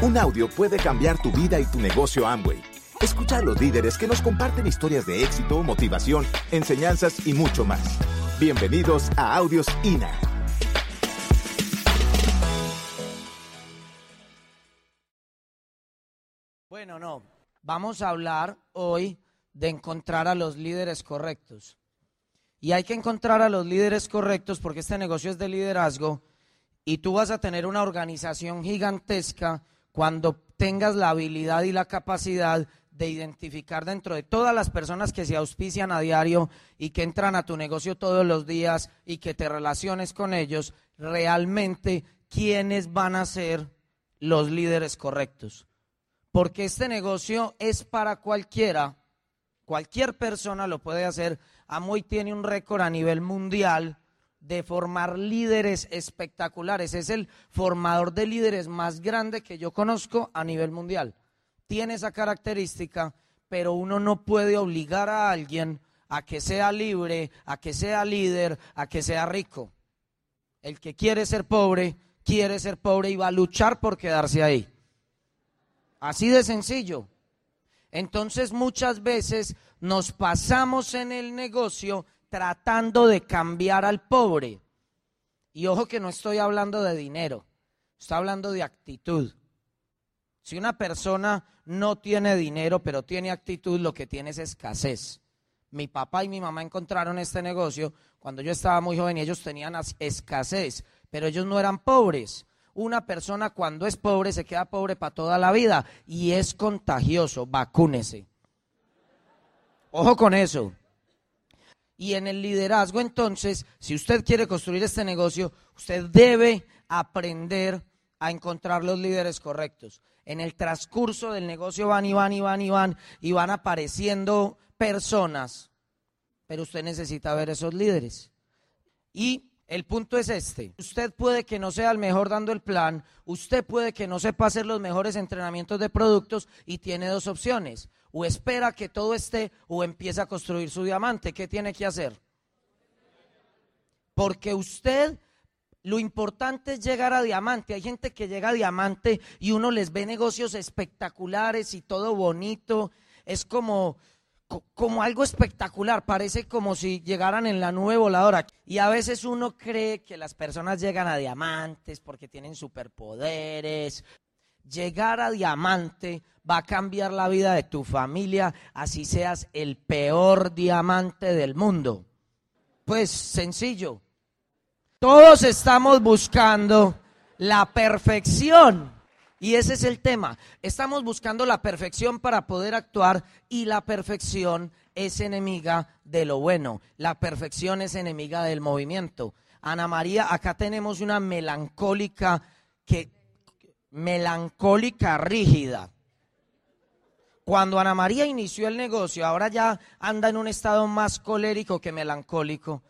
Un audio puede cambiar tu vida y tu negocio Amway. Escucha a los líderes que nos comparten historias de éxito, motivación, enseñanzas y mucho más. Bienvenidos a Audios INA. Bueno, no. Vamos a hablar hoy de encontrar a los líderes correctos. Y hay que encontrar a los líderes correctos porque este negocio es de liderazgo y tú vas a tener una organización gigantesca cuando tengas la habilidad y la capacidad de identificar dentro de todas las personas que se auspician a diario y que entran a tu negocio todos los días y que te relaciones con ellos, realmente quiénes van a ser los líderes correctos. Porque este negocio es para cualquiera, cualquier persona lo puede hacer. Amoy tiene un récord a nivel mundial de formar líderes espectaculares. Es el formador de líderes más grande que yo conozco a nivel mundial. Tiene esa característica, pero uno no puede obligar a alguien a que sea libre, a que sea líder, a que sea rico. El que quiere ser pobre, quiere ser pobre y va a luchar por quedarse ahí. Así de sencillo. Entonces muchas veces nos pasamos en el negocio tratando de cambiar al pobre. Y ojo que no estoy hablando de dinero, estoy hablando de actitud. Si una persona no tiene dinero, pero tiene actitud, lo que tiene es escasez. Mi papá y mi mamá encontraron este negocio cuando yo estaba muy joven y ellos tenían escasez, pero ellos no eran pobres. Una persona cuando es pobre se queda pobre para toda la vida y es contagioso, vacúnese. Ojo con eso. Y en el liderazgo, entonces, si usted quiere construir este negocio, usted debe aprender a encontrar los líderes correctos. En el transcurso del negocio van y van y van y van y van apareciendo personas, pero usted necesita ver esos líderes. Y el punto es este, usted puede que no sea el mejor dando el plan, usted puede que no sepa hacer los mejores entrenamientos de productos y tiene dos opciones o espera que todo esté o empieza a construir su diamante. ¿Qué tiene que hacer? Porque usted, lo importante es llegar a diamante. Hay gente que llega a diamante y uno les ve negocios espectaculares y todo bonito. Es como, como algo espectacular, parece como si llegaran en la nube voladora. Y a veces uno cree que las personas llegan a diamantes porque tienen superpoderes, llegar a diamante va a cambiar la vida de tu familia, así seas el peor diamante del mundo. Pues sencillo. Todos estamos buscando la perfección. Y ese es el tema. Estamos buscando la perfección para poder actuar y la perfección es enemiga de lo bueno. La perfección es enemiga del movimiento. Ana María, acá tenemos una melancólica que melancólica rígida. Cuando Ana María inició el negocio, ahora ya anda en un estado más colérico que melancólico.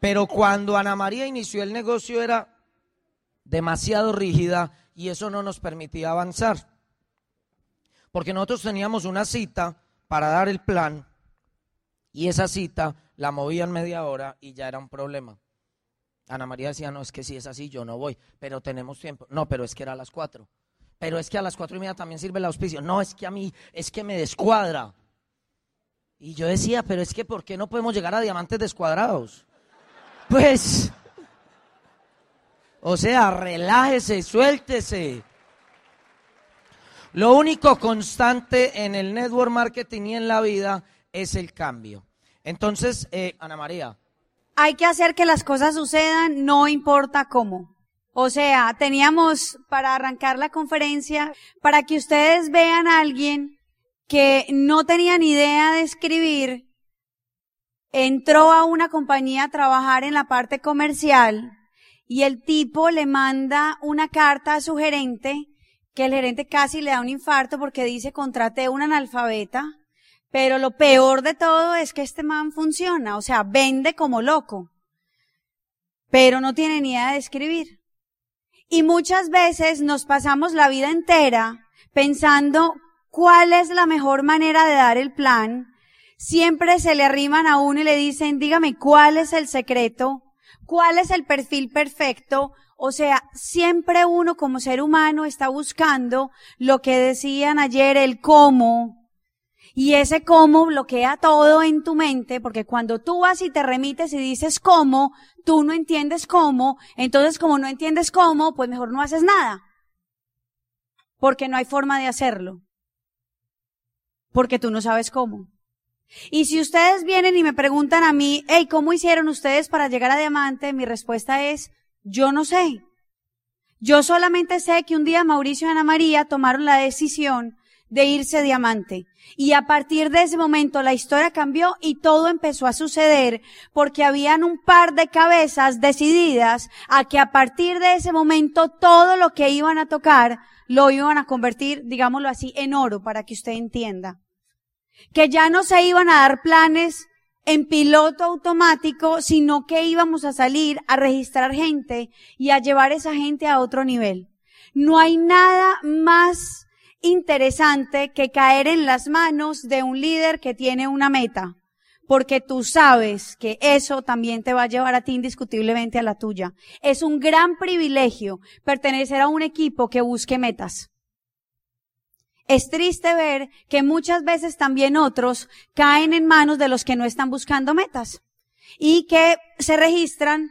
Pero cuando Ana María inició el negocio era demasiado rígida y eso no nos permitía avanzar. Porque nosotros teníamos una cita para dar el plan y esa cita la movían media hora y ya era un problema. Ana María decía, no, es que si es así, yo no voy, pero tenemos tiempo. No, pero es que era a las cuatro. Pero es que a las cuatro y media también sirve el auspicio. No, es que a mí, es que me descuadra. Y yo decía, pero es que ¿por qué no podemos llegar a diamantes descuadrados? Pues, o sea, relájese, suéltese. Lo único constante en el network marketing y en la vida es el cambio. Entonces, eh, Ana María, hay que hacer que las cosas sucedan, no importa cómo. O sea, teníamos para arrancar la conferencia, para que ustedes vean a alguien que no tenía ni idea de escribir, entró a una compañía a trabajar en la parte comercial y el tipo le manda una carta a su gerente que el gerente casi le da un infarto porque dice contraté una analfabeta pero lo peor de todo es que este man funciona, o sea, vende como loco, pero no tiene ni idea de escribir. Y muchas veces nos pasamos la vida entera pensando cuál es la mejor manera de dar el plan. Siempre se le arriman a uno y le dicen, dígame cuál es el secreto. ¿Cuál es el perfil perfecto? O sea, siempre uno como ser humano está buscando lo que decían ayer, el cómo. Y ese cómo bloquea todo en tu mente, porque cuando tú vas y te remites y dices cómo, tú no entiendes cómo, entonces como no entiendes cómo, pues mejor no haces nada. Porque no hay forma de hacerlo. Porque tú no sabes cómo. Y si ustedes vienen y me preguntan a mí, hey, ¿cómo hicieron ustedes para llegar a diamante? Mi respuesta es, yo no sé. Yo solamente sé que un día Mauricio y Ana María tomaron la decisión de irse diamante. Y a partir de ese momento la historia cambió y todo empezó a suceder porque habían un par de cabezas decididas a que a partir de ese momento todo lo que iban a tocar lo iban a convertir, digámoslo así, en oro para que usted entienda que ya no se iban a dar planes en piloto automático, sino que íbamos a salir a registrar gente y a llevar esa gente a otro nivel. No hay nada más interesante que caer en las manos de un líder que tiene una meta, porque tú sabes que eso también te va a llevar a ti indiscutiblemente a la tuya. Es un gran privilegio pertenecer a un equipo que busque metas. Es triste ver que muchas veces también otros caen en manos de los que no están buscando metas y que se registran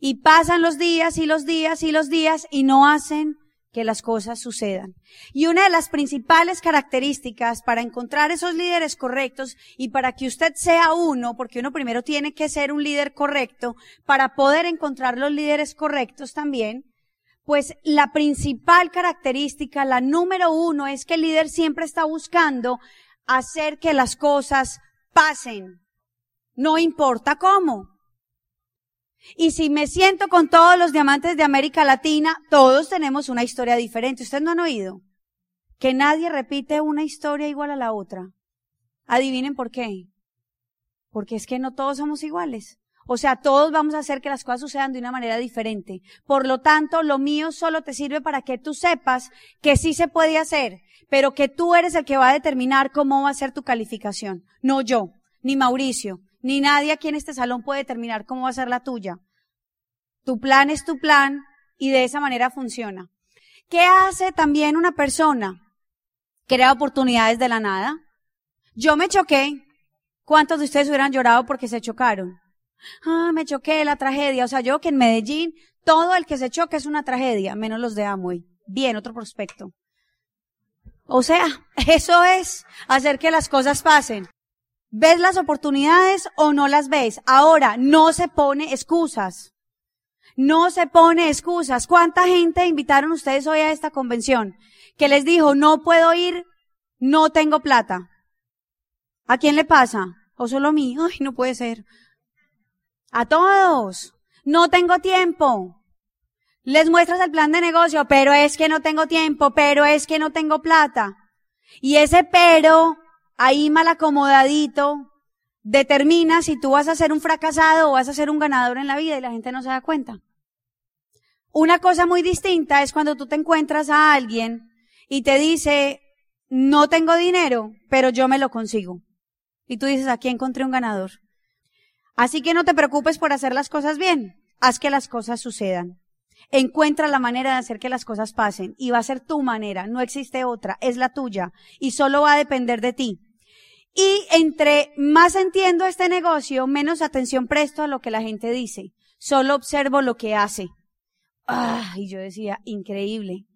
y pasan los días y los días y los días y no hacen que las cosas sucedan. Y una de las principales características para encontrar esos líderes correctos y para que usted sea uno, porque uno primero tiene que ser un líder correcto, para poder encontrar los líderes correctos también, pues la principal característica, la número uno, es que el líder siempre está buscando hacer que las cosas pasen. No importa cómo. Y si me siento con todos los diamantes de América Latina, todos tenemos una historia diferente. ¿Ustedes no han oído? Que nadie repite una historia igual a la otra. Adivinen por qué. Porque es que no todos somos iguales. O sea, todos vamos a hacer que las cosas sucedan de una manera diferente. Por lo tanto, lo mío solo te sirve para que tú sepas que sí se puede hacer, pero que tú eres el que va a determinar cómo va a ser tu calificación. No yo, ni Mauricio, ni nadie aquí en este salón puede determinar cómo va a ser la tuya. Tu plan es tu plan y de esa manera funciona. ¿Qué hace también una persona? Crea oportunidades de la nada. Yo me choqué. ¿Cuántos de ustedes hubieran llorado porque se chocaron? Ah, me choqué, la tragedia. O sea, yo que en Medellín todo el que se choque es una tragedia, menos los de Amway. Bien, otro prospecto. O sea, eso es hacer que las cosas pasen. ¿Ves las oportunidades o no las ves? Ahora, no se pone excusas. No se pone excusas. ¿Cuánta gente invitaron ustedes hoy a esta convención? Que les dijo, no puedo ir, no tengo plata. ¿A quién le pasa? ¿O solo a mí? Ay, no puede ser. A todos. No tengo tiempo. Les muestras el plan de negocio, pero es que no tengo tiempo, pero es que no tengo plata. Y ese pero, ahí mal acomodadito, determina si tú vas a ser un fracasado o vas a ser un ganador en la vida y la gente no se da cuenta. Una cosa muy distinta es cuando tú te encuentras a alguien y te dice, no tengo dinero, pero yo me lo consigo. Y tú dices, aquí encontré un ganador. Así que no te preocupes por hacer las cosas bien. Haz que las cosas sucedan. Encuentra la manera de hacer que las cosas pasen y va a ser tu manera, no existe otra, es la tuya y solo va a depender de ti. Y entre más entiendo este negocio, menos atención presto a lo que la gente dice. Solo observo lo que hace. Ah, y yo decía, increíble.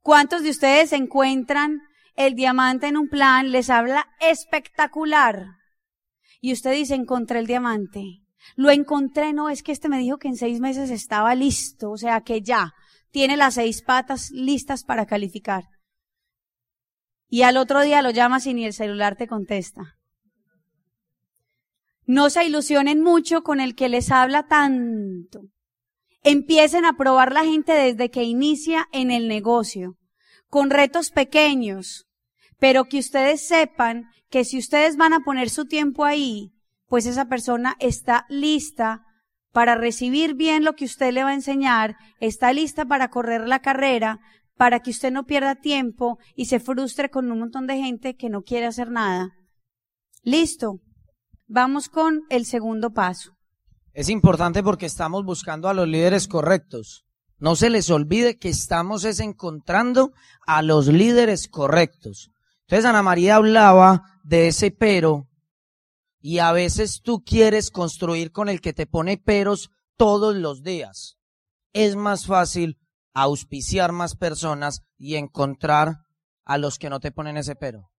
¿Cuántos de ustedes encuentran el diamante en un plan? Les habla espectacular y usted dice, encontré el diamante. Lo encontré, no, es que este me dijo que en seis meses estaba listo, o sea que ya tiene las seis patas listas para calificar. Y al otro día lo llamas y ni el celular te contesta. No se ilusionen mucho con el que les habla tanto. Empiecen a probar la gente desde que inicia en el negocio, con retos pequeños, pero que ustedes sepan que si ustedes van a poner su tiempo ahí, pues esa persona está lista para recibir bien lo que usted le va a enseñar, está lista para correr la carrera, para que usted no pierda tiempo y se frustre con un montón de gente que no quiere hacer nada. Listo. Vamos con el segundo paso. Es importante porque estamos buscando a los líderes correctos. No se les olvide que estamos es encontrando a los líderes correctos. Entonces Ana María hablaba de ese pero y a veces tú quieres construir con el que te pone peros todos los días. Es más fácil auspiciar más personas y encontrar a los que no te ponen ese pero.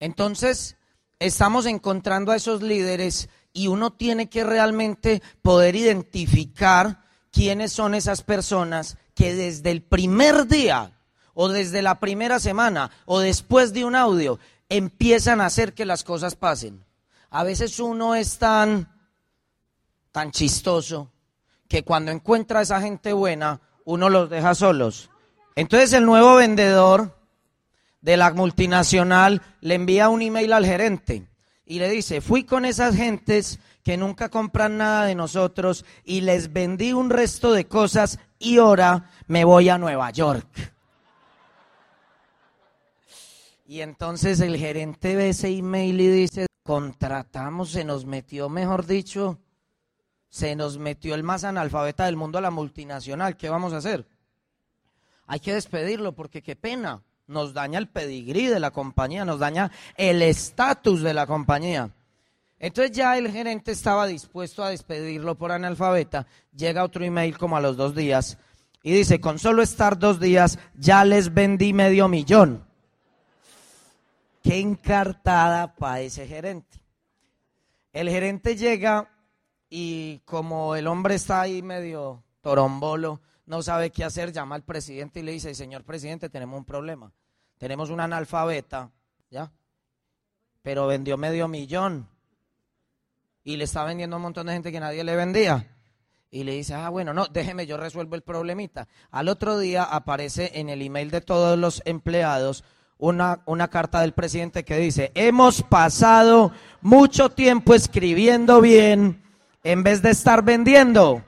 Entonces, estamos encontrando a esos líderes y uno tiene que realmente poder identificar quiénes son esas personas que desde el primer día o desde la primera semana o después de un audio empiezan a hacer que las cosas pasen. A veces uno es tan, tan chistoso que cuando encuentra a esa gente buena, uno los deja solos. Entonces el nuevo vendedor de la multinacional le envía un email al gerente y le dice, fui con esas gentes que nunca compran nada de nosotros y les vendí un resto de cosas y ahora me voy a Nueva York. Y entonces el gerente ve ese email y dice, contratamos, se nos metió, mejor dicho, se nos metió el más analfabeta del mundo a la multinacional, ¿qué vamos a hacer? Hay que despedirlo porque qué pena nos daña el pedigrí de la compañía, nos daña el estatus de la compañía. Entonces ya el gerente estaba dispuesto a despedirlo por analfabeta. Llega otro email como a los dos días y dice, con solo estar dos días ya les vendí medio millón. Qué encartada para ese gerente. El gerente llega y como el hombre está ahí medio torombolo, no sabe qué hacer, llama al presidente y le dice, señor presidente, tenemos un problema. Tenemos un analfabeta, ¿ya? Pero vendió medio millón. Y le está vendiendo a un montón de gente que nadie le vendía. Y le dice, ah, bueno, no, déjeme, yo resuelvo el problemita. Al otro día aparece en el email de todos los empleados una, una carta del presidente que dice, hemos pasado mucho tiempo escribiendo bien en vez de estar vendiendo.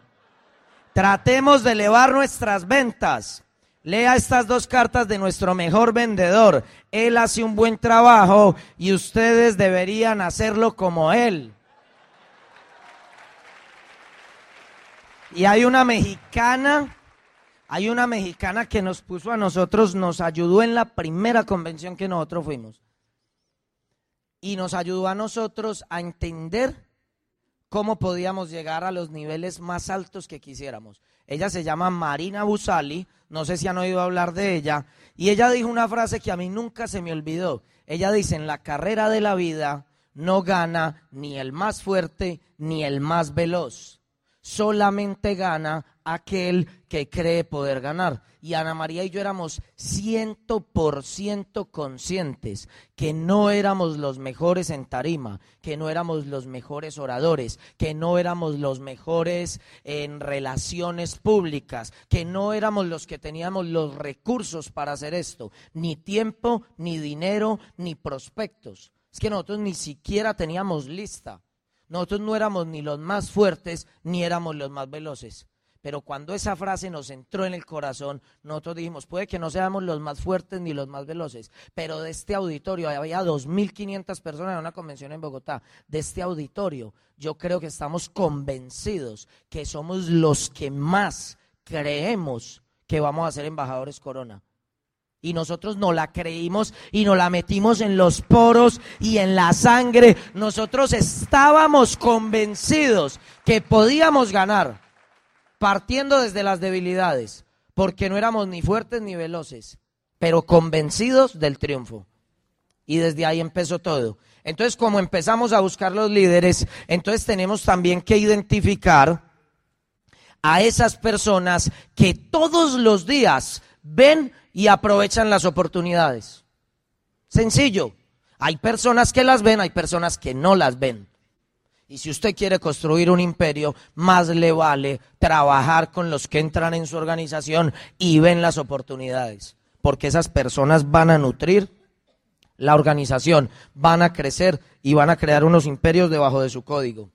Tratemos de elevar nuestras ventas. Lea estas dos cartas de nuestro mejor vendedor. Él hace un buen trabajo y ustedes deberían hacerlo como él. Y hay una mexicana, hay una mexicana que nos puso a nosotros, nos ayudó en la primera convención que nosotros fuimos. Y nos ayudó a nosotros a entender cómo podíamos llegar a los niveles más altos que quisiéramos. Ella se llama Marina Busali, no sé si han oído hablar de ella, y ella dijo una frase que a mí nunca se me olvidó. Ella dice, en la carrera de la vida no gana ni el más fuerte ni el más veloz solamente gana aquel que cree poder ganar. Y Ana María y yo éramos ciento por ciento conscientes que no éramos los mejores en tarima, que no éramos los mejores oradores, que no éramos los mejores en relaciones públicas, que no éramos los que teníamos los recursos para hacer esto, ni tiempo, ni dinero, ni prospectos. Es que nosotros ni siquiera teníamos lista. Nosotros no éramos ni los más fuertes ni éramos los más veloces. Pero cuando esa frase nos entró en el corazón, nosotros dijimos, puede que no seamos los más fuertes ni los más veloces, pero de este auditorio, había 2.500 personas en una convención en Bogotá, de este auditorio, yo creo que estamos convencidos que somos los que más creemos que vamos a ser embajadores corona. Y nosotros no la creímos y nos la metimos en los poros y en la sangre. Nosotros estábamos convencidos que podíamos ganar partiendo desde las debilidades, porque no éramos ni fuertes ni veloces, pero convencidos del triunfo. Y desde ahí empezó todo. Entonces, como empezamos a buscar los líderes, entonces tenemos también que identificar a esas personas que todos los días ven y aprovechan las oportunidades. Sencillo. Hay personas que las ven, hay personas que no las ven. Y si usted quiere construir un imperio, más le vale trabajar con los que entran en su organización y ven las oportunidades. Porque esas personas van a nutrir la organización, van a crecer y van a crear unos imperios debajo de su código.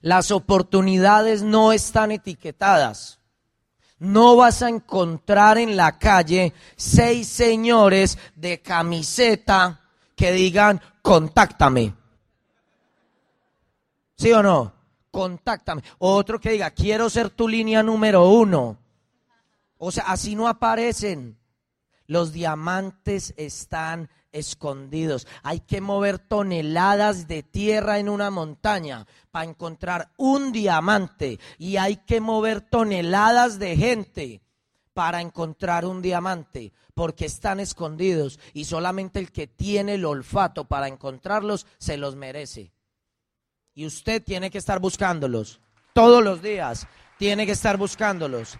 Las oportunidades no están etiquetadas. No vas a encontrar en la calle seis señores de camiseta que digan, contáctame. ¿Sí o no? contáctame. Otro que diga, quiero ser tu línea número uno. O sea, así no aparecen. Los diamantes están escondidos. Hay que mover toneladas de tierra en una montaña para encontrar un diamante. Y hay que mover toneladas de gente para encontrar un diamante, porque están escondidos y solamente el que tiene el olfato para encontrarlos se los merece. Y usted tiene que estar buscándolos todos los días, tiene que estar buscándolos.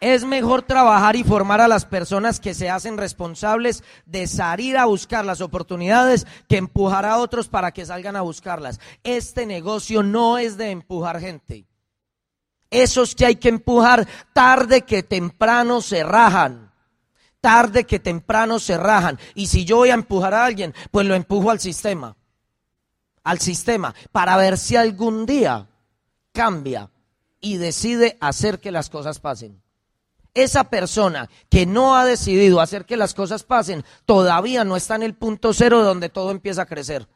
Es mejor trabajar y formar a las personas que se hacen responsables de salir a buscar las oportunidades que empujar a otros para que salgan a buscarlas. Este negocio no es de empujar gente. Esos que hay que empujar tarde que temprano se rajan. Tarde que temprano se rajan. Y si yo voy a empujar a alguien, pues lo empujo al sistema. Al sistema. Para ver si algún día cambia y decide hacer que las cosas pasen esa persona que no ha decidido hacer que las cosas pasen, todavía no está en el punto cero donde todo empieza a crecer.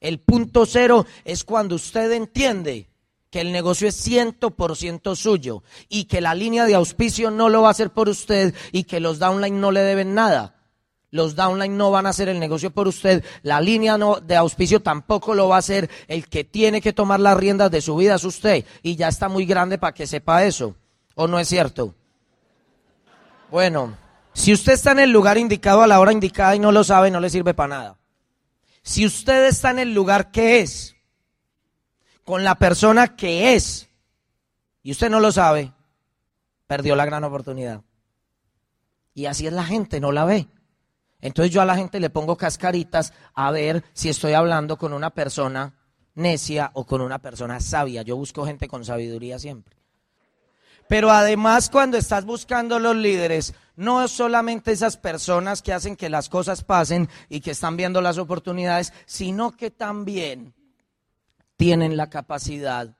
El punto cero es cuando usted entiende que el negocio es ciento por ciento suyo y que la línea de auspicio no lo va a hacer por usted y que los downline no le deben nada. Los downline no van a hacer el negocio por usted. La línea de auspicio tampoco lo va a hacer. El que tiene que tomar las riendas de su vida es usted. Y ya está muy grande para que sepa eso. ¿O no es cierto? Bueno, si usted está en el lugar indicado a la hora indicada y no lo sabe, no le sirve para nada. Si usted está en el lugar que es, con la persona que es, y usted no lo sabe, perdió la gran oportunidad. Y así es la gente, no la ve. Entonces yo a la gente le pongo cascaritas a ver si estoy hablando con una persona necia o con una persona sabia. Yo busco gente con sabiduría siempre. Pero además cuando estás buscando los líderes, no solamente esas personas que hacen que las cosas pasen y que están viendo las oportunidades, sino que también tienen la capacidad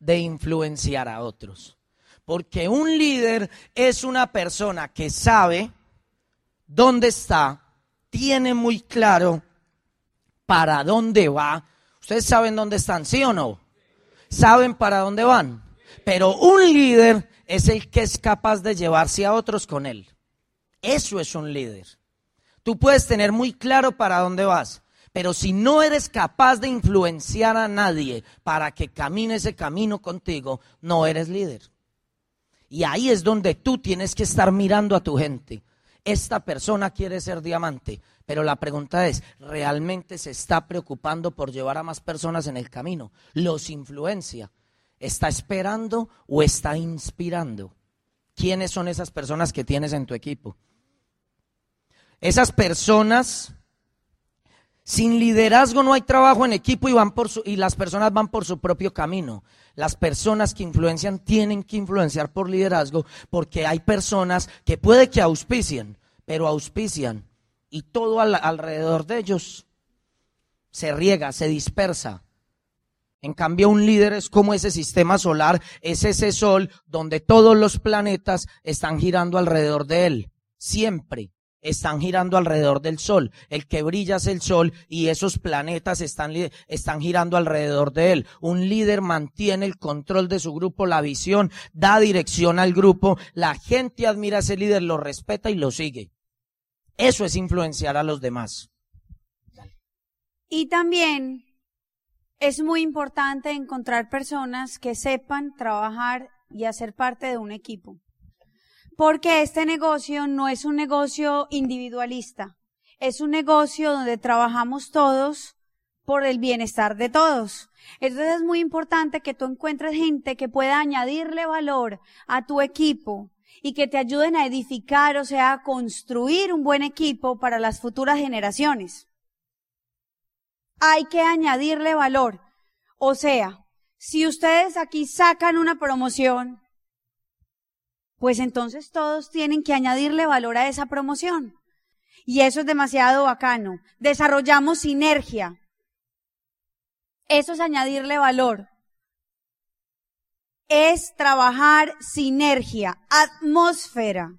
de influenciar a otros. Porque un líder es una persona que sabe dónde está, tiene muy claro para dónde va. Ustedes saben dónde están, ¿sí o no? ¿Saben para dónde van? Pero un líder es el que es capaz de llevarse a otros con él. Eso es un líder. Tú puedes tener muy claro para dónde vas, pero si no eres capaz de influenciar a nadie para que camine ese camino contigo, no eres líder. Y ahí es donde tú tienes que estar mirando a tu gente. Esta persona quiere ser diamante, pero la pregunta es, ¿realmente se está preocupando por llevar a más personas en el camino? ¿Los influencia? ¿Está esperando o está inspirando? ¿Quiénes son esas personas que tienes en tu equipo? Esas personas, sin liderazgo no hay trabajo en equipo y, van por su, y las personas van por su propio camino. Las personas que influencian tienen que influenciar por liderazgo porque hay personas que puede que auspicien, pero auspician y todo alrededor de ellos se riega, se dispersa. En cambio, un líder es como ese sistema solar, es ese sol donde todos los planetas están girando alrededor de él. Siempre están girando alrededor del sol. El que brilla es el sol y esos planetas están, girando alrededor de él. Un líder mantiene el control de su grupo, la visión, da dirección al grupo. La gente admira a ese líder, lo respeta y lo sigue. Eso es influenciar a los demás. Y también es muy importante encontrar personas que sepan trabajar y hacer parte de un equipo. Porque este negocio no es un negocio individualista, es un negocio donde trabajamos todos por el bienestar de todos. Entonces es muy importante que tú encuentres gente que pueda añadirle valor a tu equipo y que te ayuden a edificar, o sea, a construir un buen equipo para las futuras generaciones hay que añadirle valor. O sea, si ustedes aquí sacan una promoción, pues entonces todos tienen que añadirle valor a esa promoción. Y eso es demasiado bacano. Desarrollamos sinergia. Eso es añadirle valor. Es trabajar sinergia, atmósfera.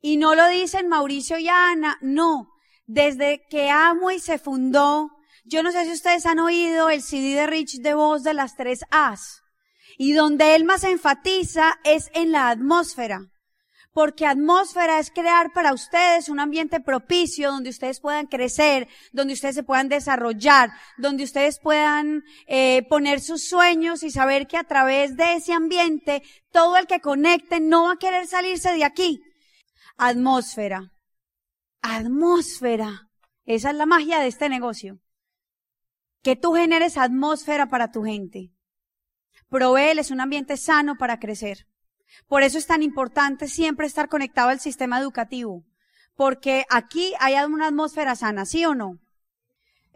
Y no lo dicen Mauricio y Ana, no. Desde que Amo y se fundó, Yo no sé si ustedes han oído el CD de Rich de voz de las tres A's. Y donde él más enfatiza es en la atmósfera. Porque atmósfera es crear para ustedes un ambiente propicio donde ustedes puedan crecer, donde ustedes se puedan desarrollar, donde ustedes puedan eh, poner sus sueños y saber que a través de ese ambiente todo el que conecte no va a querer salirse de aquí. Atmósfera. Atmósfera. Esa es la magia de este negocio. Que tú generes atmósfera para tu gente. Proveeles un ambiente sano para crecer. Por eso es tan importante siempre estar conectado al sistema educativo, porque aquí hay una atmósfera sana, ¿sí o no?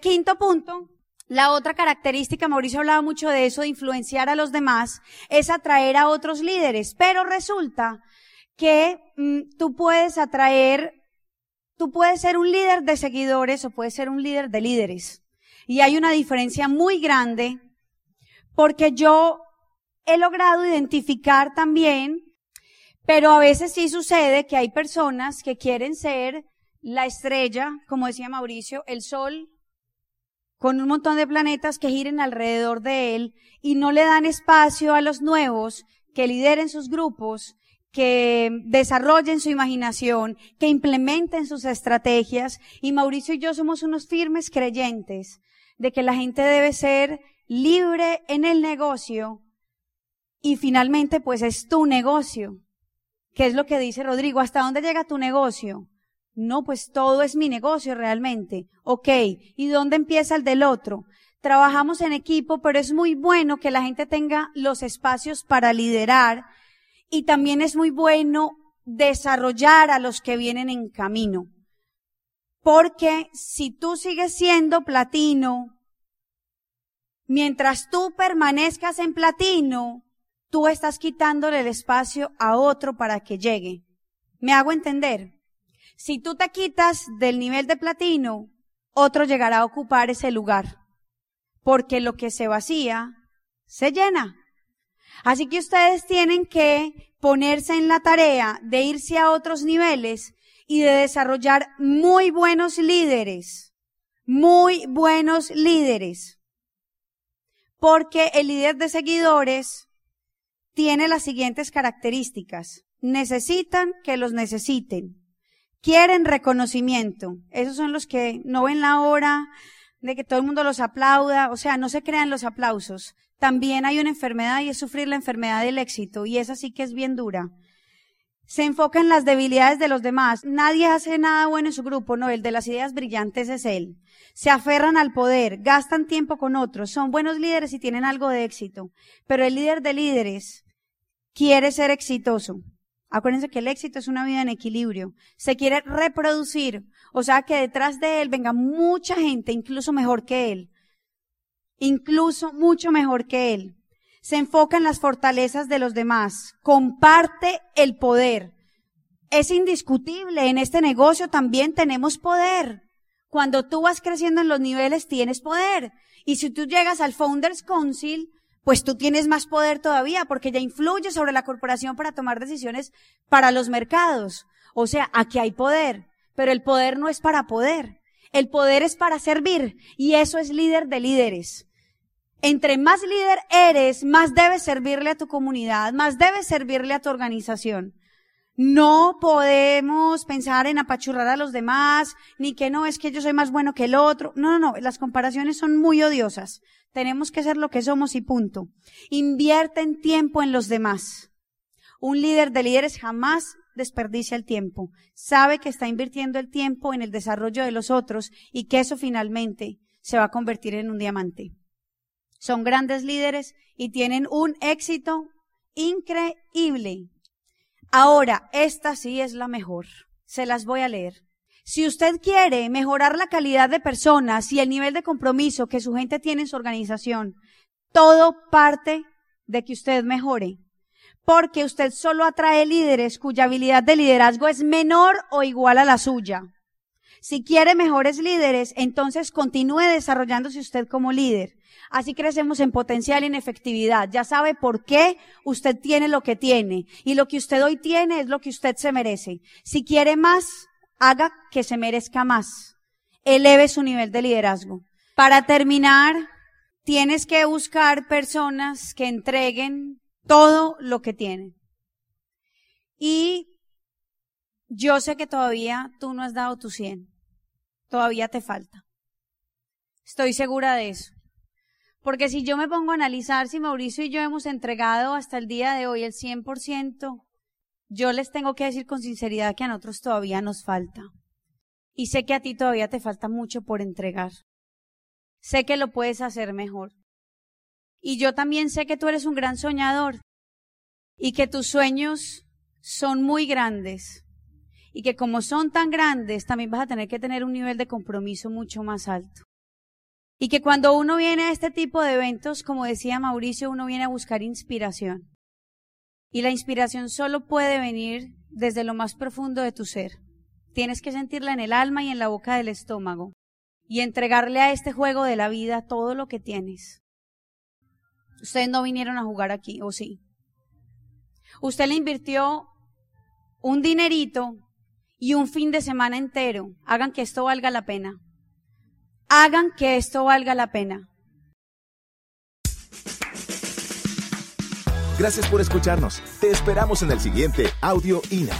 Quinto punto, la otra característica, Mauricio hablaba mucho de eso, de influenciar a los demás, es atraer a otros líderes, pero resulta que mm, tú puedes atraer, tú puedes ser un líder de seguidores o puedes ser un líder de líderes. Y hay una diferencia muy grande porque yo he logrado identificar también, pero a veces sí sucede que hay personas que quieren ser la estrella, como decía Mauricio, el sol, con un montón de planetas que giren alrededor de él y no le dan espacio a los nuevos que lideren sus grupos, que desarrollen su imaginación, que implementen sus estrategias. Y Mauricio y yo somos unos firmes creyentes de que la gente debe ser libre en el negocio y finalmente, pues es tu negocio. ¿Qué es lo que dice Rodrigo? ¿Hasta dónde llega tu negocio? No, pues todo es mi negocio realmente. Ok. ¿Y dónde empieza el del otro? Trabajamos en equipo, pero es muy bueno que la gente tenga los espacios para liderar y también es muy bueno desarrollar a los que vienen en camino. Porque si tú sigues siendo platino, mientras tú permanezcas en platino, tú estás quitándole el espacio a otro para que llegue. ¿Me hago entender? Si tú te quitas del nivel de platino, otro llegará a ocupar ese lugar. Porque lo que se vacía, se llena. Así que ustedes tienen que ponerse en la tarea de irse a otros niveles y de desarrollar muy buenos líderes. Muy buenos líderes. Porque el líder de seguidores tiene las siguientes características. Necesitan que los necesiten. Quieren reconocimiento. Esos son los que no ven la hora de que todo el mundo los aplauda. O sea, no se crean los aplausos. También hay una enfermedad y es sufrir la enfermedad del éxito. Y esa sí que es bien dura. Se enfoca en las debilidades de los demás. Nadie hace nada bueno en su grupo, no, el de las ideas brillantes es él. Se aferran al poder, gastan tiempo con otros, son buenos líderes y tienen algo de éxito. Pero el líder de líderes quiere ser exitoso. Acuérdense que el éxito es una vida en equilibrio. Se quiere reproducir. O sea, que detrás de él venga mucha gente, incluso mejor que él. Incluso mucho mejor que él. Se enfoca en las fortalezas de los demás. Comparte el poder. Es indiscutible. En este negocio también tenemos poder. Cuando tú vas creciendo en los niveles, tienes poder. Y si tú llegas al Founders Council, pues tú tienes más poder todavía porque ya influye sobre la corporación para tomar decisiones para los mercados. O sea, aquí hay poder, pero el poder no es para poder. El poder es para servir y eso es líder de líderes. Entre más líder eres, más debes servirle a tu comunidad, más debes servirle a tu organización. No podemos pensar en apachurrar a los demás, ni que no es que yo soy más bueno que el otro. No, no, no, las comparaciones son muy odiosas. Tenemos que ser lo que somos y punto. Invierten tiempo en los demás. Un líder de líderes jamás desperdicia el tiempo. Sabe que está invirtiendo el tiempo en el desarrollo de los otros y que eso finalmente se va a convertir en un diamante. Son grandes líderes y tienen un éxito increíble. Ahora, esta sí es la mejor. Se las voy a leer. Si usted quiere mejorar la calidad de personas y el nivel de compromiso que su gente tiene en su organización, todo parte de que usted mejore. Porque usted solo atrae líderes cuya habilidad de liderazgo es menor o igual a la suya. Si quiere mejores líderes, entonces continúe desarrollándose usted como líder. Así crecemos en potencial y en efectividad. Ya sabe por qué usted tiene lo que tiene. Y lo que usted hoy tiene es lo que usted se merece. Si quiere más, haga que se merezca más. Eleve su nivel de liderazgo. Para terminar, tienes que buscar personas que entreguen todo lo que tienen. Y yo sé que todavía tú no has dado tu 100. Todavía te falta. Estoy segura de eso. Porque si yo me pongo a analizar si Mauricio y yo hemos entregado hasta el día de hoy el 100%, yo les tengo que decir con sinceridad que a nosotros todavía nos falta. Y sé que a ti todavía te falta mucho por entregar. Sé que lo puedes hacer mejor. Y yo también sé que tú eres un gran soñador y que tus sueños son muy grandes y que como son tan grandes también vas a tener que tener un nivel de compromiso mucho más alto. Y que cuando uno viene a este tipo de eventos, como decía Mauricio, uno viene a buscar inspiración. Y la inspiración solo puede venir desde lo más profundo de tu ser. Tienes que sentirla en el alma y en la boca del estómago y entregarle a este juego de la vida todo lo que tienes. Ustedes no vinieron a jugar aquí, ¿o sí? Usted le invirtió un dinerito y un fin de semana entero. Hagan que esto valga la pena. Hagan que esto valga la pena. Gracias por escucharnos. Te esperamos en el siguiente Audio INA.